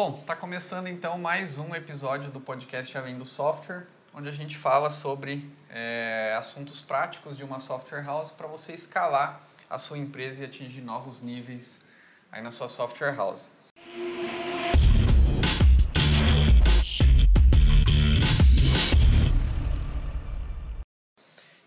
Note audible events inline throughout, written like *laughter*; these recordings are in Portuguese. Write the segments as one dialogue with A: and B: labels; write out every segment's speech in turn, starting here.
A: Bom, está começando então mais um episódio do podcast Além do Software, onde a gente fala sobre é, assuntos práticos de uma software house para você escalar a sua empresa e atingir novos níveis aí na sua software house.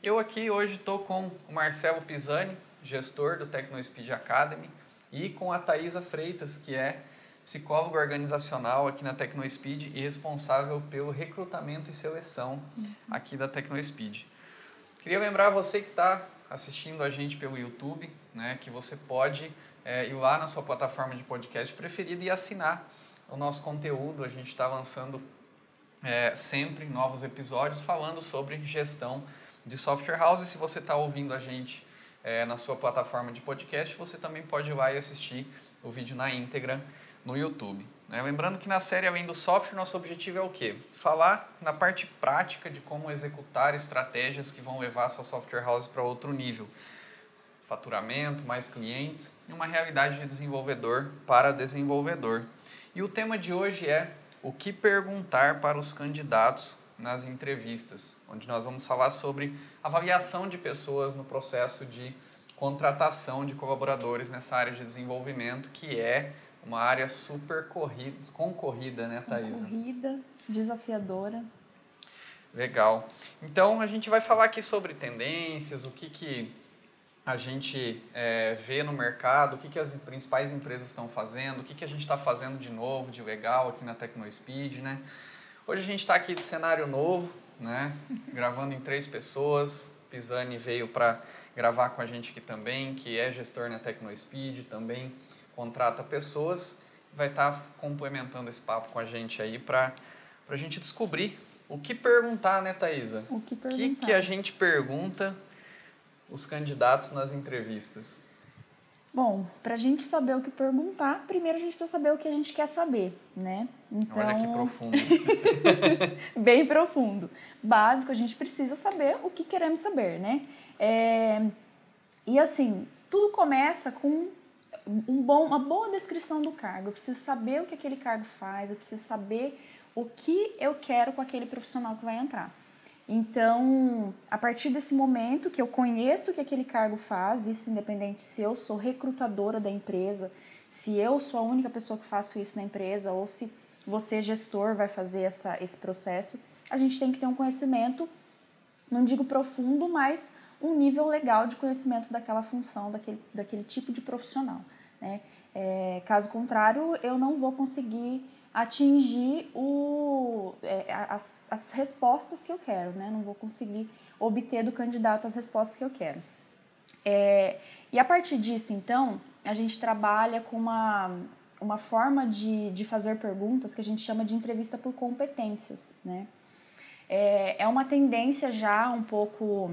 A: Eu aqui hoje estou com o Marcelo Pisani, gestor do TecnoSpeed Academy, e com a Thaisa Freitas, que é psicólogo organizacional aqui na TecnoSpeed e responsável pelo recrutamento e seleção uhum. aqui da TecnoSpeed. Queria lembrar você que está assistindo a gente pelo YouTube, né, que você pode é, ir lá na sua plataforma de podcast preferida e assinar o nosso conteúdo. A gente está lançando é, sempre novos episódios falando sobre gestão de software house. E se você está ouvindo a gente é, na sua plataforma de podcast, você também pode ir lá e assistir o vídeo na íntegra no YouTube. Né? Lembrando que na série Além do Software, nosso objetivo é o quê? Falar na parte prática de como executar estratégias que vão levar a sua software house para outro nível. Faturamento, mais clientes e uma realidade de desenvolvedor para desenvolvedor. E o tema de hoje é o que perguntar para os candidatos nas entrevistas, onde nós vamos falar sobre avaliação de pessoas no processo de contratação de colaboradores nessa área de desenvolvimento, que é uma área super corrida, concorrida, né, Thaisa?
B: Concorrida, desafiadora.
A: Legal. Então, a gente vai falar aqui sobre tendências, o que, que a gente é, vê no mercado, o que, que as principais empresas estão fazendo, o que, que a gente está fazendo de novo, de legal aqui na TecnoSpeed, né? Hoje a gente está aqui de cenário novo, né? *laughs* Gravando em três pessoas. Pisani veio para gravar com a gente aqui também, que é gestor na TecnoSpeed, também contrata pessoas, vai estar tá complementando esse papo com a gente aí para a gente descobrir o que perguntar, né, Thaisa?
B: O que perguntar.
A: O que, que a gente pergunta os candidatos nas entrevistas?
B: Bom, para a gente saber o que perguntar, primeiro a gente precisa saber o que a gente quer saber, né?
A: Então, Olha que profundo. *laughs*
B: Bem profundo. Básico, a gente precisa saber o que queremos saber, né? É... E assim, tudo começa com um bom, uma boa descrição do cargo. Eu preciso saber o que aquele cargo faz, eu preciso saber o que eu quero com aquele profissional que vai entrar. Então, a partir desse momento que eu conheço o que aquele cargo faz, isso independente se eu sou recrutadora da empresa, se eu sou a única pessoa que faço isso na empresa ou se você, gestor, vai fazer essa, esse processo, a gente tem que ter um conhecimento, não digo profundo, mas um nível legal de conhecimento daquela função, daquele, daquele tipo de profissional. Né? É, caso contrário, eu não vou conseguir atingir o, é, as, as respostas que eu quero, né? não vou conseguir obter do candidato as respostas que eu quero. É, e a partir disso, então, a gente trabalha com uma, uma forma de, de fazer perguntas que a gente chama de entrevista por competências. Né? É, é uma tendência já um pouco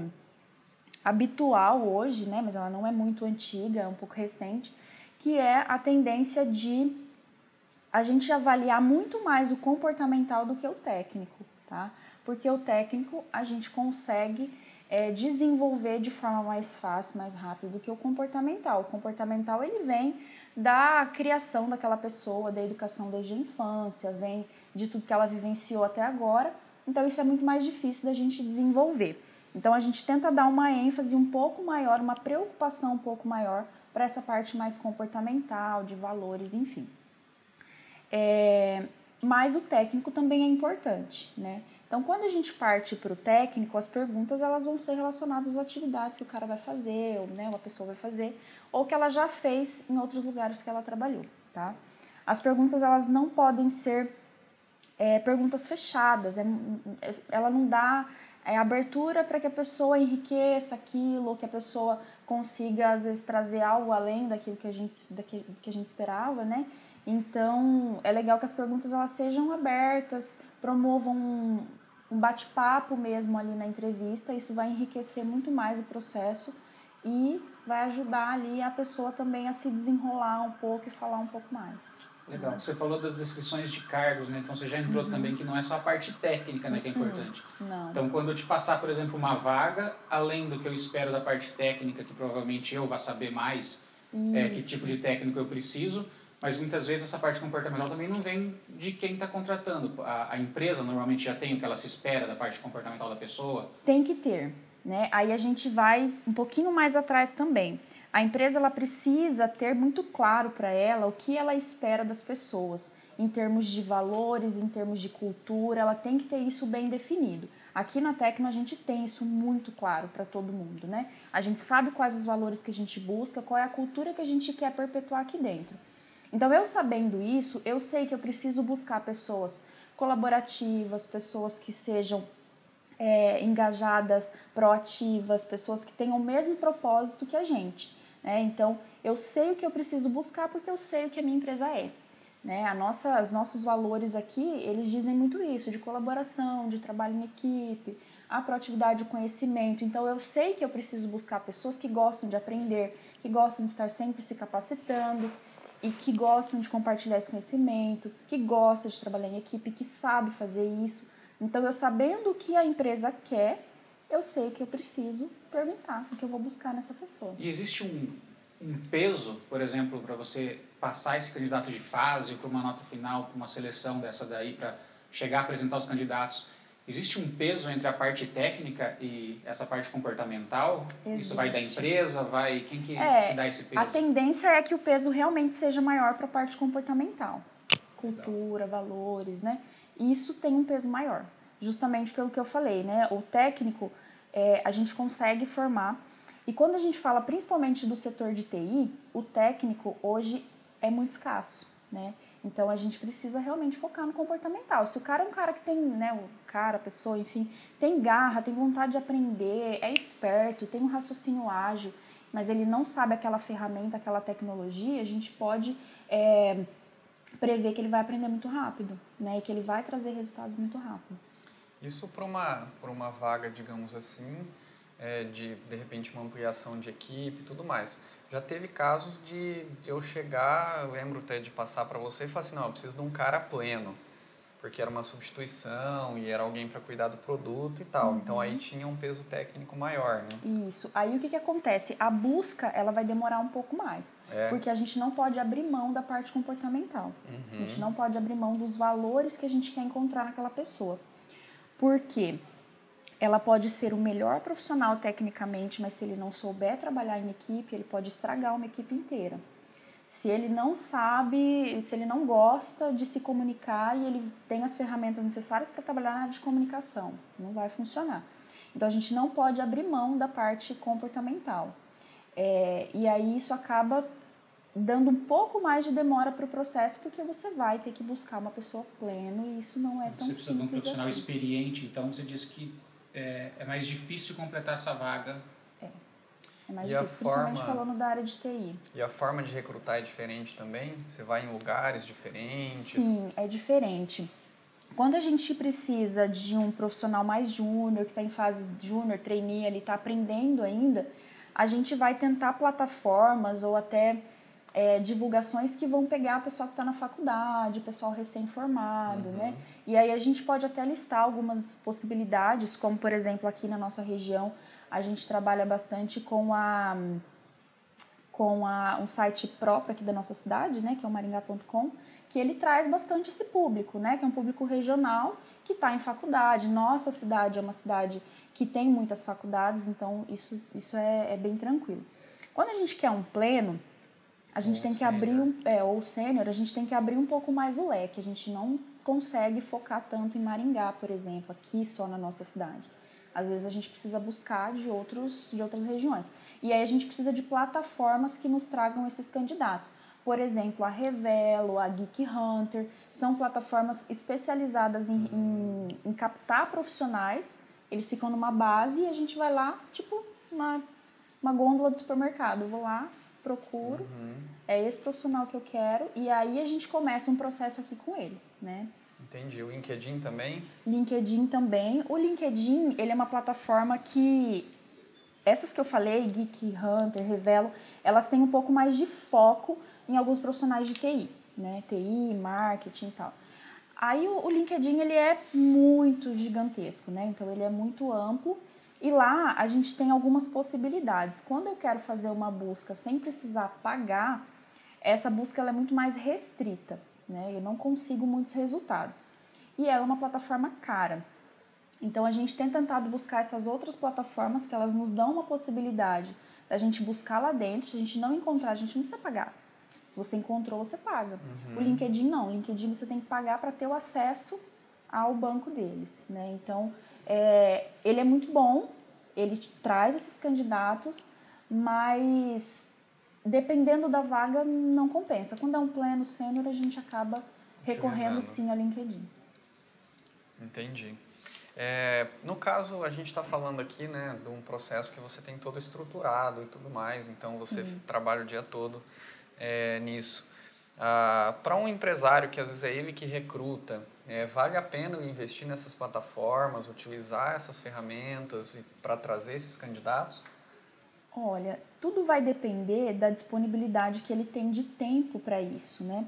B: habitual hoje, né, mas ela não é muito antiga, é um pouco recente, que é a tendência de a gente avaliar muito mais o comportamental do que o técnico, tá? Porque o técnico a gente consegue é, desenvolver de forma mais fácil, mais rápida do que o comportamental. O comportamental ele vem da criação daquela pessoa, da educação desde a infância, vem de tudo que ela vivenciou até agora. Então isso é muito mais difícil da gente desenvolver. Então a gente tenta dar uma ênfase um pouco maior, uma preocupação um pouco maior para essa parte mais comportamental, de valores, enfim. É, mas o técnico também é importante, né? Então, quando a gente parte para o técnico, as perguntas elas vão ser relacionadas às atividades que o cara vai fazer, ou né, uma pessoa vai fazer, ou que ela já fez em outros lugares que ela trabalhou, tá? As perguntas elas não podem ser é, perguntas fechadas, é, ela não dá é, abertura para que a pessoa enriqueça aquilo, que a pessoa consiga às vezes trazer algo além daquilo que a gente, daquilo que a gente esperava, né? Então é legal que as perguntas elas sejam abertas, promovam um, um bate-papo mesmo ali na entrevista. Isso vai enriquecer muito mais o processo e vai ajudar ali a pessoa também a se desenrolar um pouco e falar um pouco mais.
C: Legal. Você falou das descrições de cargos, né? Então você já entrou uhum. também que não é só a parte técnica, né, que é uhum. importante.
B: Não.
C: Então quando eu te passar, por exemplo, uma vaga, além do que eu espero da parte técnica, que provavelmente eu vá saber mais, é, que tipo de técnico eu preciso, Mas muitas vezes essa parte comportamental também não vem de quem está contratando. A, a, empresa normalmente já tem o que ela se espera da parte comportamental da pessoa?
B: Tem que ter. Né? Aí a gente vai um pouquinho mais atrás também. A empresa ela precisa ter muito claro para ela o que ela espera das pessoas, em termos de valores, em termos de cultura, ela tem que ter isso bem definido. Aqui na Tecno a gente tem isso muito claro para todo mundo, né? A gente sabe quais os valores que a gente busca, qual é a cultura que a gente quer perpetuar aqui dentro. Então, eu sabendo isso, eu sei que eu preciso buscar pessoas colaborativas, pessoas que sejam é, engajadas, proativas, pessoas que tenham o mesmo propósito que a gente. Né? Então, eu sei o que eu preciso buscar porque eu sei o que a minha empresa é. Né? A nossa, os nossos valores aqui, eles dizem muito isso, de colaboração, de trabalho em equipe, a proatividade, o conhecimento. Então, eu sei que eu preciso buscar pessoas que gostam de aprender, que gostam de estar sempre se capacitando, e que gostam de compartilhar esse conhecimento, que gosta de trabalhar em equipe, que sabe fazer isso. Então, eu sabendo o que a empresa quer, eu sei o que eu preciso perguntar, o que eu vou buscar nessa pessoa.
C: E existe um, um peso, por exemplo, para você passar esse candidato de fase para uma nota final, para uma seleção dessa daí, para chegar a apresentar os candidatos? Existe um peso entre a parte técnica e essa parte comportamental? Existe. Isso vai da empresa, vai quem que, é, que dá esse peso?
B: A tendência é que o peso realmente seja maior para a parte comportamental, cultura, valores, né? Isso tem um peso maior, justamente pelo que eu falei, né? O técnico é, a gente consegue formar e quando a gente fala principalmente do setor de TI, o técnico hoje é muito escasso, né? Então a gente precisa realmente focar no comportamental. Se o cara é um cara que tem, né, o cara, a pessoa, enfim, tem garra, tem vontade de aprender, é esperto, tem um raciocínio ágil, mas ele não sabe aquela ferramenta, aquela tecnologia, a gente pode é, prever que ele vai aprender muito rápido, né, e que ele vai trazer resultados muito rápido.
A: Isso para uma, uma vaga, digamos assim, é, de de repente uma ampliação de equipe e tudo mais. Já teve casos de, de eu chegar, eu lembro até de passar para você e falar assim: não, eu preciso de um cara pleno, porque era uma substituição e era alguém para cuidar do produto e tal. Uhum. Então aí tinha um peso técnico maior, né?
B: Isso. Aí o que, que acontece? A busca ela vai demorar um pouco mais, é. porque a gente não pode abrir mão da parte comportamental. Uhum. A gente não pode abrir mão dos valores que a gente quer encontrar naquela pessoa. Por quê? ela pode ser o melhor profissional tecnicamente, mas se ele não souber trabalhar em equipe, ele pode estragar uma equipe inteira. Se ele não sabe, se ele não gosta de se comunicar e ele tem as ferramentas necessárias para trabalhar na área de comunicação, não vai funcionar. Então a gente não pode abrir mão da parte comportamental. É, e aí isso acaba dando um pouco mais de demora para o processo, porque você vai ter que buscar uma pessoa pleno e isso não é tão simples
C: Você precisa de um profissional assim. experiente, então você diz que é, é mais difícil completar essa vaga.
B: É. É mais e difícil, principalmente forma, falando da área de TI.
A: E a forma de recrutar é diferente também? Você vai em lugares diferentes?
B: Sim, é diferente. Quando a gente precisa de um profissional mais júnior, que está em fase júnior, trainee, ele está aprendendo ainda, a gente vai tentar plataformas ou até é, divulgações que vão pegar o pessoal que está na faculdade, o pessoal recém-formado, uhum. né? E aí a gente pode até listar algumas possibilidades, como por exemplo aqui na nossa região a gente trabalha bastante com a com a, um site próprio aqui da nossa cidade, né, que é o maringá.com, que ele traz bastante esse público, né, que é um público regional que está em faculdade. Nossa cidade é uma cidade que tem muitas faculdades, então isso, isso é, é bem tranquilo. Quando a gente quer um pleno, a gente ou tem que sênior. abrir um, é, ou sênior, a gente tem que abrir um pouco mais o leque. A gente não consegue focar tanto em Maringá, por exemplo, aqui só na nossa cidade. Às vezes a gente precisa buscar de outros de outras regiões. E aí a gente precisa de plataformas que nos tragam esses candidatos. Por exemplo, a Revelo, a Geek Hunter, são plataformas especializadas em, em, em captar profissionais. Eles ficam numa base e a gente vai lá, tipo, uma, uma gôndola do supermercado. Eu vou lá, procuro, uhum. é esse profissional que eu quero, e aí a gente começa um processo aqui com ele, né?
A: Entendi. O LinkedIn também?
B: LinkedIn também. O LinkedIn, ele é uma plataforma que essas que eu falei, Geek Hunter, Revelo, elas têm um pouco mais de foco em alguns profissionais de TI, né? TI, marketing e tal. Aí o, o LinkedIn ele é muito gigantesco, né? Então ele é muito amplo e lá a gente tem algumas possibilidades. Quando eu quero fazer uma busca sem precisar pagar, essa busca ela é muito mais restrita, né? Eu não consigo muitos resultados. E ela é uma plataforma cara. Então a gente tem tentado buscar essas outras plataformas que elas nos dão uma possibilidade da gente buscar lá dentro. Se a gente não encontrar, a gente não precisa pagar. Se você encontrou, você paga. Uhum. O LinkedIn não. O LinkedIn você tem que pagar para ter o acesso ao banco deles, né? Então é, ele é muito bom, ele traz esses candidatos, mas dependendo da vaga não compensa. Quando é um pleno sênior, a gente acaba recorrendo sim ao LinkedIn.
A: Entendi. É, no caso, a gente está falando aqui né, de um processo que você tem todo estruturado e tudo mais, então você Sim. trabalha o dia todo é, nisso. Ah, Para um empresário que às vezes é ele que recruta, é, vale a pena investir nessas plataformas, utilizar essas ferramentas para trazer esses candidatos?
B: Olha, tudo vai depender da disponibilidade que ele tem de tempo para isso, né?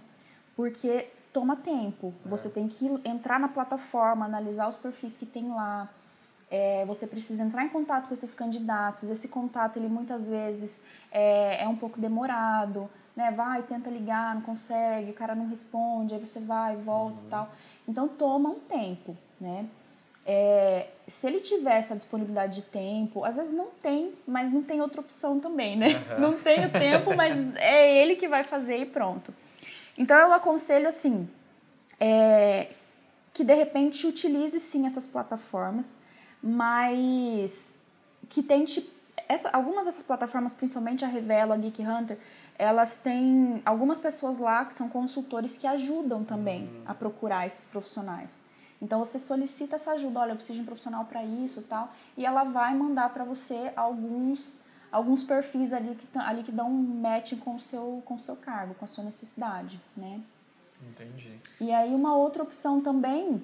B: Porque toma tempo. É. Você tem que entrar na plataforma, analisar os perfis que tem lá. É, você precisa entrar em contato com esses candidatos. Esse contato, ele muitas vezes é, é um pouco demorado, né? Vai, tenta ligar, não consegue, o cara não responde, aí você vai, volta uhum. e tal. Então, toma um tempo, né? É, se ele tiver essa disponibilidade de tempo, às vezes não tem, mas não tem outra opção também, né? Uhum. Não tem o tempo, mas é ele que vai fazer e pronto. Então eu aconselho assim é, que de repente utilize sim essas plataformas, mas que tente essa, algumas dessas plataformas, principalmente a Revelo, a Geek Hunter, elas têm algumas pessoas lá que são consultores que ajudam também uhum. a procurar esses profissionais. Então você solicita essa ajuda, olha, eu preciso de um profissional para isso, tal, e ela vai mandar para você alguns alguns perfis ali que, ali que dão um match com o seu, com o seu cargo, com a sua necessidade, né?
A: Entendi.
B: E aí uma outra opção também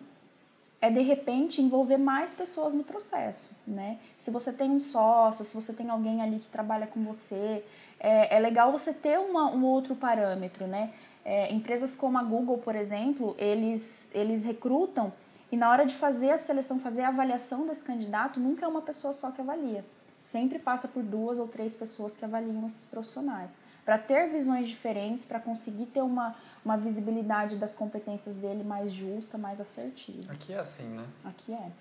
B: é de repente envolver mais pessoas no processo, né? Se você tem um sócio, se você tem alguém ali que trabalha com você, é, é legal você ter uma, um outro parâmetro, né? É, empresas como a Google, por exemplo, eles, eles recrutam e na hora de fazer a seleção, fazer a avaliação desse candidato, nunca é uma pessoa só que avalia sempre passa por duas ou três pessoas que avaliam esses profissionais, para ter visões diferentes, para conseguir ter uma, uma visibilidade das competências dele mais justa, mais assertiva.
A: Aqui é assim, né?
B: Aqui é.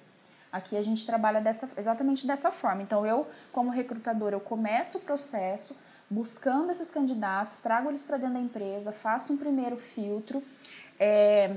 B: Aqui a gente trabalha dessa, exatamente dessa forma. Então, eu, como recrutadora, eu começo o processo buscando esses candidatos, trago eles para dentro da empresa, faço um primeiro filtro, é,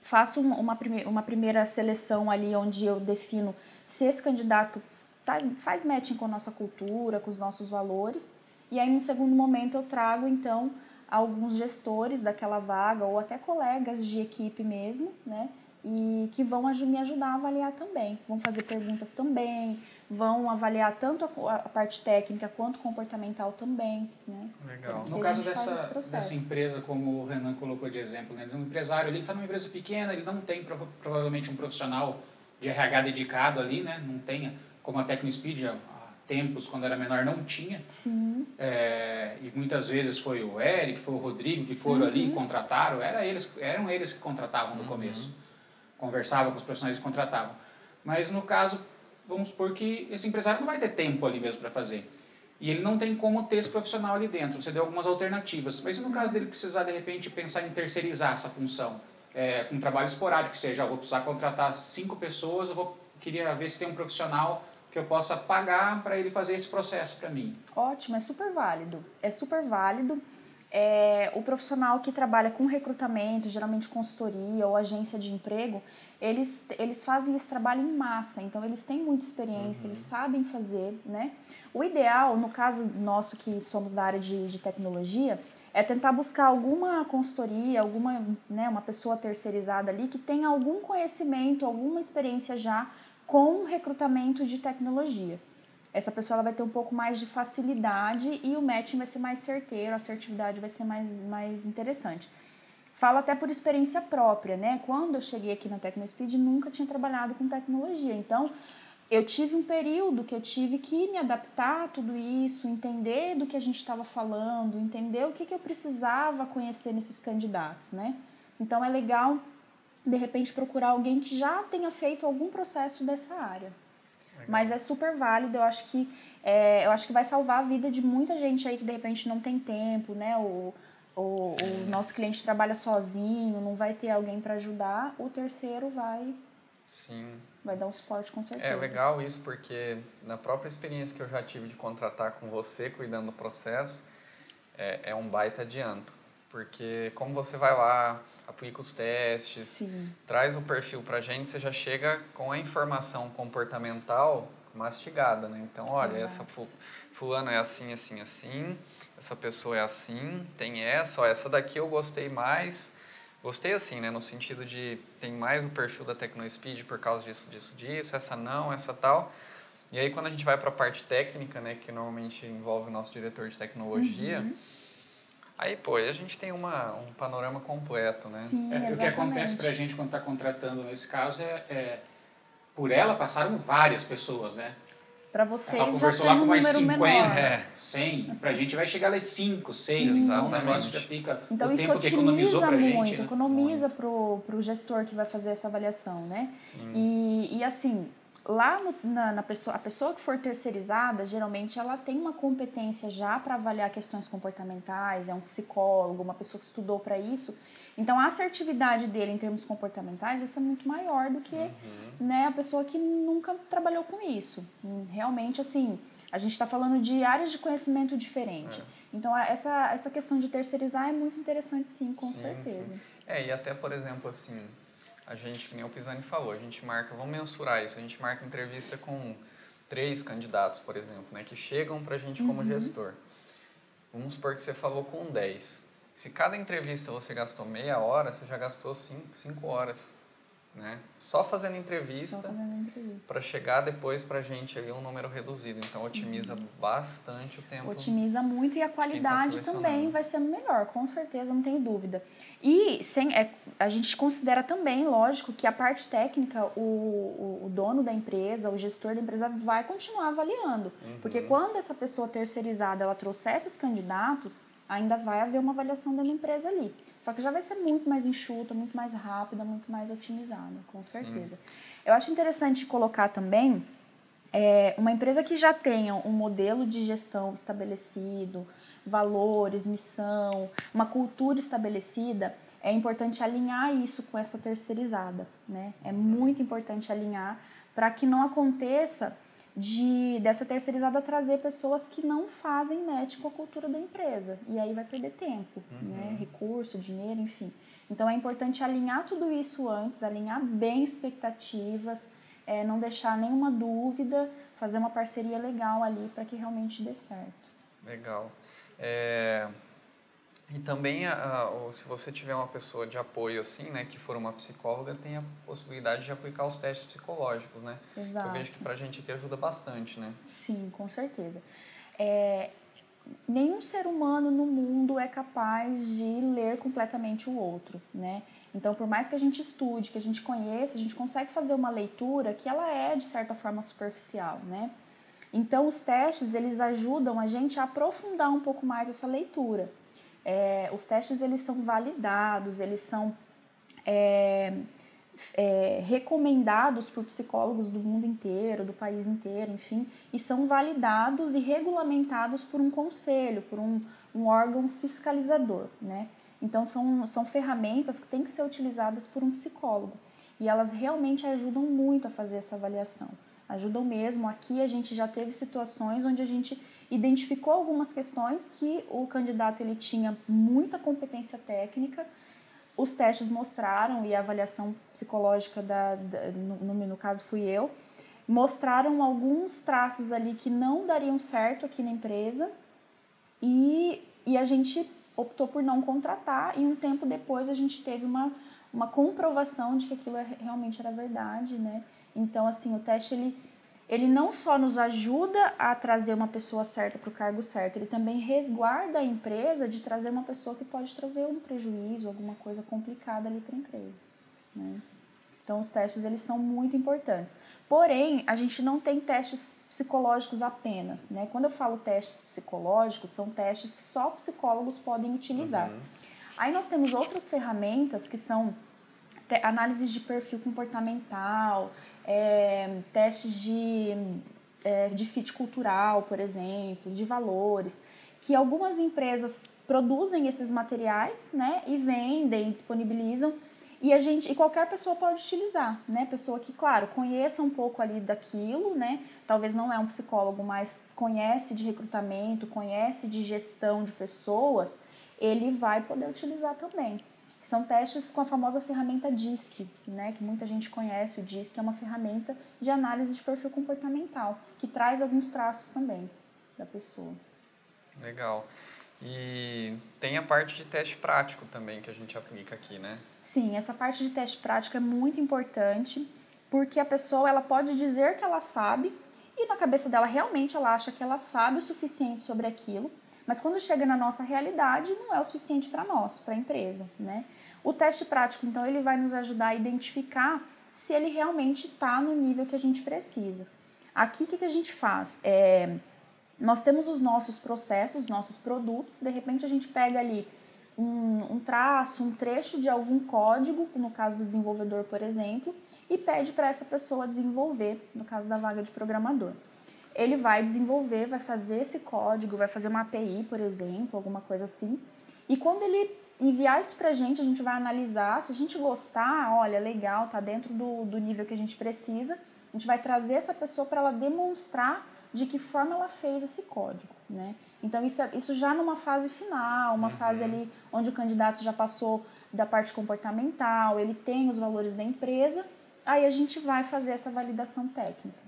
B: faço uma, prime uma primeira seleção ali onde eu defino se esse candidato tá, faz matching com a nossa cultura, com os nossos valores. E aí, no segundo momento, eu trago, então, alguns gestores daquela vaga ou até colegas de equipe mesmo, né? E que vão me ajudar a avaliar também. Vão fazer perguntas também, vão avaliar tanto a, a parte técnica quanto comportamental também, né?
A: Legal.
C: No caso dessa, dessa empresa, como o Renan colocou de exemplo, né? Um empresário, ele está numa empresa pequena, ele não tem prova provavelmente um profissional de RH dedicado ali, né? Não tem como a TecnoSpeed há tempos, quando era menor, não tinha.
B: Sim.
C: É, e muitas vezes foi o Eric, foi o Rodrigo que foram uhum. ali e contrataram. Era eles, eram eles que contratavam no uhum. começo. Conversavam com os profissionais e contratavam. Mas no caso, vamos supor que esse empresário não vai ter tempo ali mesmo para fazer. E ele não tem como ter esse profissional ali dentro. Você deu algumas alternativas. Mas se no caso dele precisar, de repente, pensar em terceirizar essa função, é, com um trabalho esporádico, que seja, eu vou precisar contratar cinco pessoas, eu vou, queria ver se tem um profissional que eu possa pagar para ele fazer esse processo para mim.
B: Ótimo, é super válido. É super válido. É, o profissional que trabalha com recrutamento, geralmente consultoria ou agência de emprego, eles, eles fazem esse trabalho em massa, então eles têm muita experiência, uhum. eles sabem fazer, né? O ideal, no caso nosso que somos da área de, de tecnologia, é tentar buscar alguma consultoria, alguma, né, uma pessoa terceirizada ali que tenha algum conhecimento, alguma experiência já com recrutamento de tecnologia. Essa pessoa ela vai ter um pouco mais de facilidade e o matching vai ser mais certeiro, a assertividade vai ser mais, mais interessante. Falo até por experiência própria, né? Quando eu cheguei aqui na TecnoSpeed, nunca tinha trabalhado com tecnologia. Então, eu tive um período que eu tive que me adaptar a tudo isso, entender do que a gente estava falando, entender o que, que eu precisava conhecer nesses candidatos, né? Então, é legal de repente procurar alguém que já tenha feito algum processo dessa área. Legal. Mas é super válido, eu acho que é, eu acho que vai salvar a vida de muita gente aí que de repente não tem tempo, né? Ou o, o nosso cliente trabalha sozinho, não vai ter alguém para ajudar, o terceiro vai
A: Sim.
B: vai dar um suporte com certeza.
A: É legal isso porque na própria experiência que eu já tive de contratar com você, cuidando do processo, é, é um baita adianto. Porque como você vai lá, aplica os testes,
B: Sim.
A: traz o perfil pra gente, você já chega com a informação comportamental mastigada, né? Então, olha,
B: Exato.
A: essa fu- fulana é assim, assim, assim, essa pessoa é assim, tem essa, ó, essa daqui eu gostei mais. Gostei assim, né? No sentido de tem mais o perfil da TecnoSpeed por causa disso, disso, disso, essa não, essa tal. E aí quando a gente vai para a parte técnica, né, que normalmente envolve o nosso diretor de tecnologia,
B: Uhum.
A: aí pô, aí a gente tem uma, um panorama completo, né?
B: Sim,
C: É, o que acontece para a gente quando está contratando nesse caso é, é, por ela passaram várias pessoas, né?
B: Para
C: Ela
B: vocês já
C: conversou
B: tem
C: lá
B: um
C: com mais
B: número
C: 50,
B: menor.
A: É.
C: 100, para a gente vai chegar lá 5, 6, então o negócio já fica
B: Então
C: o
B: isso
C: tempo que economizou
B: otimiza
C: para a
B: muito,
C: gente. né?
B: economiza pro, pro gestor que vai fazer essa avaliação, né?
A: Sim.
B: E, e assim, lá no- na, na pessoa, a pessoa que for terceirizada, geralmente ela tem uma competência já para avaliar questões comportamentais, é um psicólogo, uma pessoa que estudou para isso. Então a assertividade dele em termos comportamentais vai ser muito maior do que né, a pessoa que nunca trabalhou com isso. Realmente, assim, a gente está falando de áreas de conhecimento diferente.
A: É.
B: Então a- essa, essa questão de terceirizar é muito interessante, sim, com
A: Sim,
B: certeza.
A: sim. É, e até, por exemplo, assim, a gente, que nem o Pisani falou, a gente marca, vamos mensurar isso, a gente marca entrevista com três candidatos, por exemplo, né, que chegam pra gente como gestor. Vamos supor que você falou com 10. Se cada entrevista você gastou meia hora, você já gastou cinco, cinco horas, né? Só fazendo entrevista para chegar depois pra gente ali um número reduzido. Então, otimiza bastante o tempo.
B: Otimiza muito e a qualidade
A: tá
B: também vai sendo melhor, com certeza, não tenho dúvida. E sem, é, a gente considera também, lógico, que a parte técnica, o, o, o dono da empresa, o gestor da empresa vai continuar avaliando. Porque quando essa pessoa terceirizada ela trouxer esses candidatos, ainda vai haver uma avaliação da empresa ali. Só que já vai ser muito mais enxuta, muito mais rápida, muito mais otimizada, com certeza. Eu acho interessante colocar também é, uma empresa que já tenha um modelo de gestão estabelecido, valores, missão, uma cultura estabelecida, é importante alinhar isso com essa terceirizada, né? É muito importante alinhar para que não aconteça de dessa terceirizada trazer pessoas que não fazem match com a cultura da empresa e aí vai perder tempo, né? Recurso, dinheiro, enfim. Então é importante alinhar tudo isso antes, alinhar bem expectativas, é, não deixar nenhuma dúvida, fazer uma parceria legal ali para que realmente dê certo.
A: Legal. É, E também, a- a- o- se você tiver uma pessoa de apoio assim, né, que for uma psicóloga, tem a possibilidade de aplicar os testes psicológicos, né? Que
B: Exato.
A: eu vejo que pra gente aqui ajuda bastante, né?
B: Sim, com certeza. É, nenhum ser humano no mundo é capaz de ler completamente o outro, né? Então, por mais que a gente estude, que a gente conheça, a gente consegue fazer uma leitura que ela é, de certa forma, superficial, né? Então, os testes, eles ajudam a gente a aprofundar um pouco mais essa leitura. É, os testes, eles são validados, eles são é, é, recomendados por psicólogos do mundo inteiro, do país inteiro, enfim, e são validados e regulamentados por um conselho, por um, um órgão fiscalizador, né? Então, são, são ferramentas que têm que ser utilizadas por um psicólogo e elas realmente ajudam muito a fazer essa avaliação. Ajudam mesmo. Aqui a gente já teve situações onde a gente identificou algumas questões que o candidato ele tinha muita competência técnica, os testes mostraram, e a avaliação psicológica, da, da no, no, caso fui eu, mostraram alguns traços ali que não dariam certo aqui na empresa e, e a gente optou por não contratar e um tempo depois a gente teve uma, uma comprovação de que aquilo é- realmente era verdade, né? Então, assim, o teste, ele, ele não só nos ajuda a trazer uma pessoa certa para o cargo certo, ele também resguarda a empresa de trazer uma pessoa que pode trazer um prejuízo, alguma coisa complicada ali para a empresa, né? Então, os testes, eles são muito importantes. Porém, a gente não tem testes psicológicos apenas, né? Quando eu falo testes psicológicos, são testes que só psicólogos podem utilizar. Aí nós temos outras ferramentas que são análises de perfil comportamental, é, testes de, é, de fit cultural, por exemplo, de valores, que algumas empresas produzem esses materiais, né, e vendem, disponibilizam e a gente e qualquer pessoa pode utilizar, né? Pessoa que, claro, conheça um pouco ali daquilo, né? Talvez não é um psicólogo, mas conhece de recrutamento, conhece de gestão de pessoas, ele vai poder utilizar também. São testes com a famosa ferramenta DISC, né? Que muita gente conhece. O DISC é uma ferramenta de análise de perfil comportamental, que traz alguns traços também da pessoa.
A: Legal. E tem a parte de teste prático também que a gente aplica aqui, né?
B: Sim, essa parte de teste prático é muito importante, porque a pessoa ela pode dizer que ela sabe e na cabeça dela realmente ela acha que ela sabe o suficiente sobre aquilo, mas quando chega na nossa realidade não é o suficiente para nós, para a empresa, né? O teste prático, então, ele vai nos ajudar a identificar se ele realmente está no nível que a gente precisa. Aqui, o que, que a gente faz? É, nós temos os nossos processos, nossos produtos, de repente a gente pega ali um, um traço, um trecho de algum código, no caso do desenvolvedor, por exemplo, e pede para essa pessoa desenvolver, no caso da vaga de programador. Ele vai desenvolver, vai fazer esse código, vai fazer uma API, por exemplo, alguma coisa assim. E quando ele enviar isso para a gente, a gente vai analisar. Se a gente gostar, olha, legal, tá dentro do, do nível que a gente precisa, a gente vai trazer essa pessoa para ela demonstrar de que forma ela fez esse código, né? Então isso, é, isso já numa fase final, uma uhum. fase ali onde o candidato já passou da parte comportamental, ele tem os valores da empresa, aí a gente vai fazer essa validação técnica,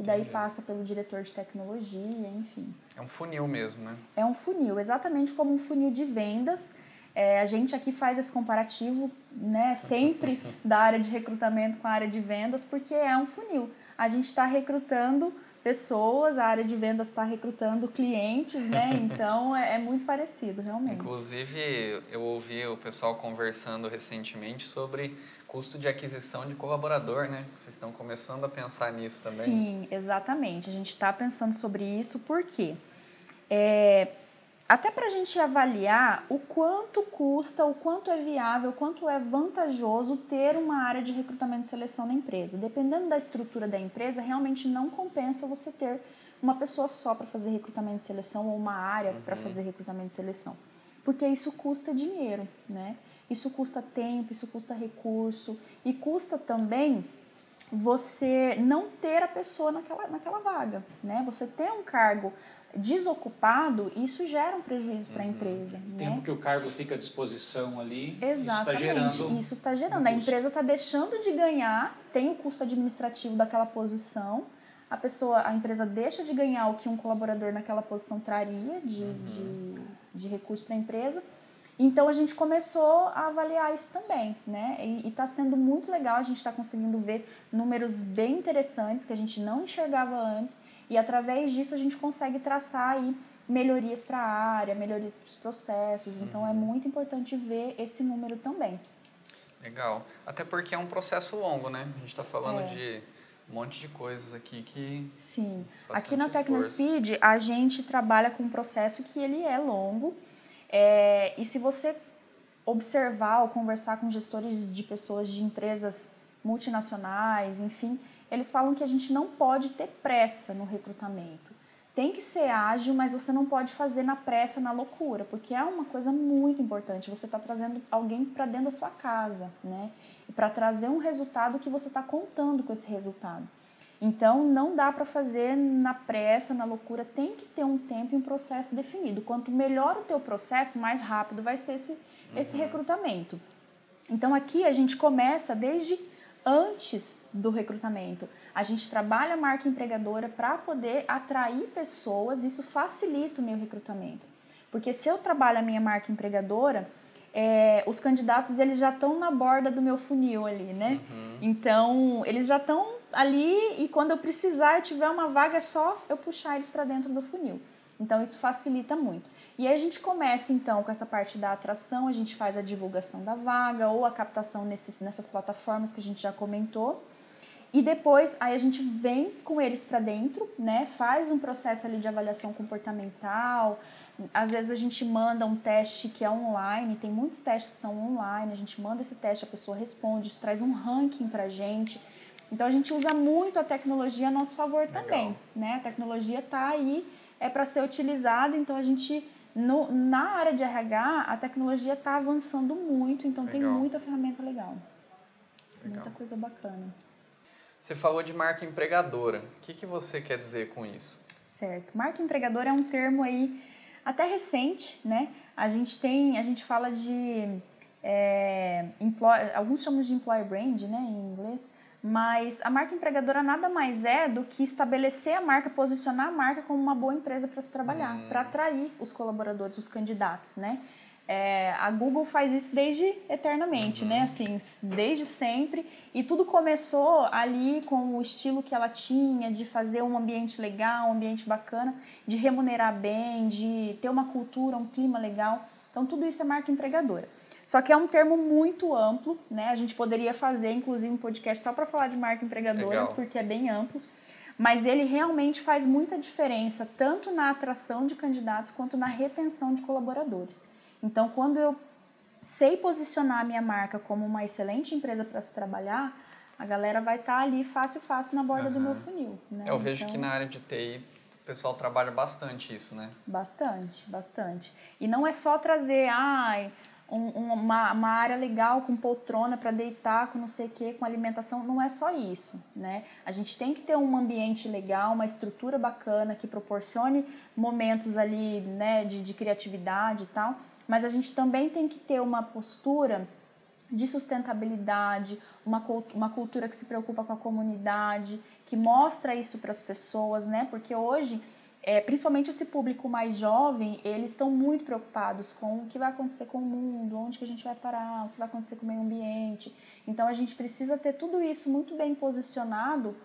B: que daí Entendi. passa pelo diretor de tecnologia, enfim.
A: É um funil mesmo, né?
B: É um funil, exatamente como um funil de vendas. É, a gente aqui faz esse comparativo, né, sempre *laughs* da área de recrutamento com a área de vendas, porque é um funil. A gente está recrutando pessoas, a área de vendas está recrutando clientes, né? *laughs* Então é, é, muito parecido, realmente.
A: Inclusive, eu ouvi o pessoal conversando recentemente sobre custo de aquisição de colaborador, né? Vocês estão começando a pensar nisso também?
B: Sim, exatamente. A gente está pensando sobre isso porque é, até para a gente avaliar o quanto custa, o quanto é viável, o quanto é vantajoso ter uma área de recrutamento e seleção na empresa. Dependendo da estrutura da empresa, realmente não compensa você ter uma pessoa só para fazer recrutamento e seleção ou uma área uhum. para fazer recrutamento e seleção. Porque isso custa dinheiro, né? Isso custa tempo, isso custa recurso e custa também você não ter a pessoa naquela, naquela vaga, né? Você ter um cargo desocupado, isso gera um prejuízo para a uhum. empresa. O
C: né? tempo que o cargo fica à disposição ali,
B: Exatamente,
C: isso está gerando.
B: Isso está gerando. Um a empresa está deixando de ganhar, tem o custo administrativo daquela posição, a pessoa, a empresa deixa de ganhar o que um colaborador naquela posição traria de, uhum. de, de recurso para a empresa. Então a gente começou a avaliar isso também, né? E está sendo muito legal, a gente está conseguindo ver números bem interessantes que a gente não enxergava antes e através disso a gente consegue traçar aí melhorias para a área, melhorias para os processos. Então é uhum. muito importante ver esse número também.
A: Legal. Até porque é um processo longo, né? A gente está falando é. de um monte de coisas aqui que.
B: Sim. Aqui na TecnoSpeed a gente trabalha com um processo que ele é longo. É, e se você observar ou conversar com gestores de pessoas de empresas multinacionais, enfim, eles falam que a gente não pode ter pressa no recrutamento. Tem que ser ágil, mas você não pode fazer na pressa, na loucura, porque é uma coisa muito importante. Você está trazendo alguém para dentro da sua casa, né? E para trazer um resultado que você está contando com esse resultado. Então, não dá para fazer na pressa, na loucura, tem que ter um tempo e um processo definido. Quanto melhor o teu processo, mais rápido vai ser esse, uhum. esse recrutamento. Então, aqui a gente começa desde antes do recrutamento. A gente trabalha a marca empregadora para poder atrair pessoas, isso facilita o meu recrutamento. Porque se eu trabalho a minha marca empregadora, é, os candidatos eles já estão na borda do meu funil ali, né? Uhum. Então, eles já estão ali e quando eu precisar, eu tiver uma vaga, é só eu puxar eles para dentro do funil. Então, isso facilita muito. E aí a gente começa então com essa parte da atração, a gente faz a divulgação da vaga ou a captação nesses, nessas plataformas que a gente já comentou. E depois aí a gente vem com eles para dentro, né? Faz um processo ali de avaliação comportamental. Às vezes a gente manda um teste que é online, tem muitos testes que são online, a gente manda esse teste, a pessoa responde, isso traz um ranking pra gente. Então a gente usa muito a tecnologia a nosso favor Legal. também, né? A tecnologia está aí, é para ser utilizada, então a gente No, na área de RH, a tecnologia está avançando muito, então
A: Legal.
B: tem muita ferramenta legal.
A: Legal.
B: Muita coisa bacana.
A: Você falou de marca empregadora. O que, que você quer dizer com isso?
B: Certo. Marca empregadora é um termo aí até recente, né? A gente tem, a gente fala de é, employ, alguns chamam de employer brand, né, em inglês, mas a marca empregadora nada mais é do que estabelecer a marca, posicionar a marca como uma boa empresa para se trabalhar, para atrair os colaboradores, os candidatos, né? É, a Google faz isso desde eternamente, né? Assim, desde sempre. E tudo começou ali com o estilo que ela tinha, de fazer um ambiente legal, um ambiente bacana, de remunerar bem, de ter uma cultura, um clima legal. Então, tudo isso é marca empregadora. Só que é um termo muito amplo, né? A gente poderia fazer, inclusive, um podcast só para falar de marca empregadora,
A: Legal.
B: porque é bem amplo. Mas ele realmente faz muita diferença, tanto na atração de candidatos quanto na retenção de colaboradores. Então, quando eu sei posicionar a minha marca como uma excelente empresa para se trabalhar, a galera vai estar ali fácil, fácil na borda do meu funil. Né?
A: Eu vejo
B: Então,
A: que na área de TI o pessoal trabalha bastante isso, né?
B: Bastante, bastante. E não é só trazer ai, um- um- uma, uma área legal com poltrona para deitar, com não sei o que, com alimentação. Não é só isso, né? A gente tem que ter um ambiente legal, uma estrutura bacana que proporcione momentos ali, né, de, de criatividade e tal. Mas a gente também tem que ter uma postura de sustentabilidade, uma, uma cultura que se preocupa com a comunidade, que mostra isso para as pessoas, né? Porque hoje, é, principalmente esse público mais jovem, eles estão muito preocupados com o que vai acontecer com o mundo, onde que a gente vai parar, o que vai acontecer com o meio ambiente. Então a gente precisa ter tudo isso muito bem posicionado,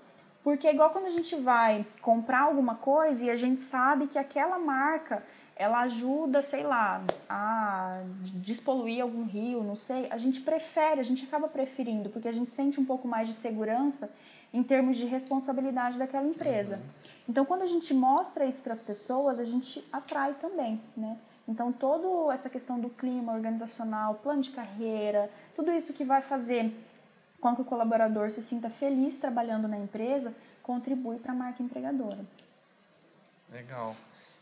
B: porque é igual quando a gente vai comprar alguma coisa e a gente sabe que aquela marca ela ajuda, sei lá, a despoluir algum rio, não sei. A gente prefere, a gente acaba preferindo, porque a gente sente um pouco mais de segurança em termos de responsabilidade daquela empresa. Então, quando a gente mostra isso para as pessoas, a gente atrai também, né? Então, toda essa questão do clima organizacional, plano de carreira, tudo isso que vai fazer com que o colaborador se sinta feliz trabalhando na empresa, contribui para a marca empregadora.
A: Legal.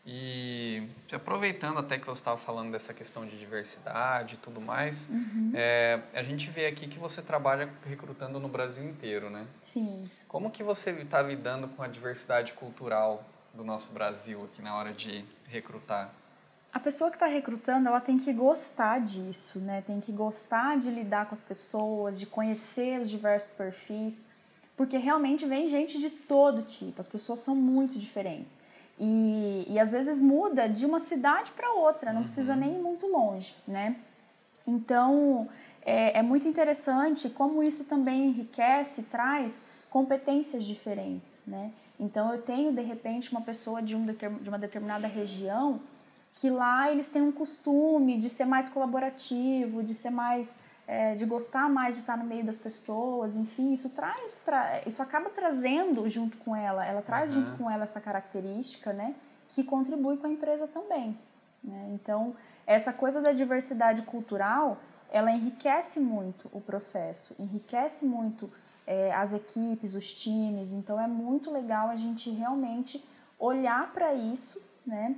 A: E aproveitando até que você estava falando dessa questão de diversidade e tudo mais, é, a gente vê aqui que você trabalha recrutando no Brasil inteiro, né?
B: Sim.
A: Como que você está lidando com a diversidade cultural do nosso Brasil aqui na hora de recrutar?
B: A pessoa que está recrutando, ela tem que gostar disso, né? Tem que gostar de lidar com as pessoas, de conhecer os diversos perfis, porque realmente vem gente de todo tipo. As pessoas são muito diferentes. E, e às vezes muda de uma cidade para outra, não precisa nem ir muito longe, né? Então, é, é muito interessante como isso também enriquece, traz competências diferentes, né? Então, eu tenho, de repente, uma pessoa de, um de uma determinada região que lá eles têm um costume de ser mais colaborativo, de ser mais... é, de gostar mais de estar no meio das pessoas, enfim, isso traz para isso acaba trazendo junto com ela, ela traz
A: Uhum.
B: junto com ela essa característica, né, que contribui com a empresa também, né? Então, essa coisa da diversidade cultural, ela enriquece muito o processo, enriquece muito é, as equipes, os times. Então, é muito legal a gente realmente olhar para isso, né?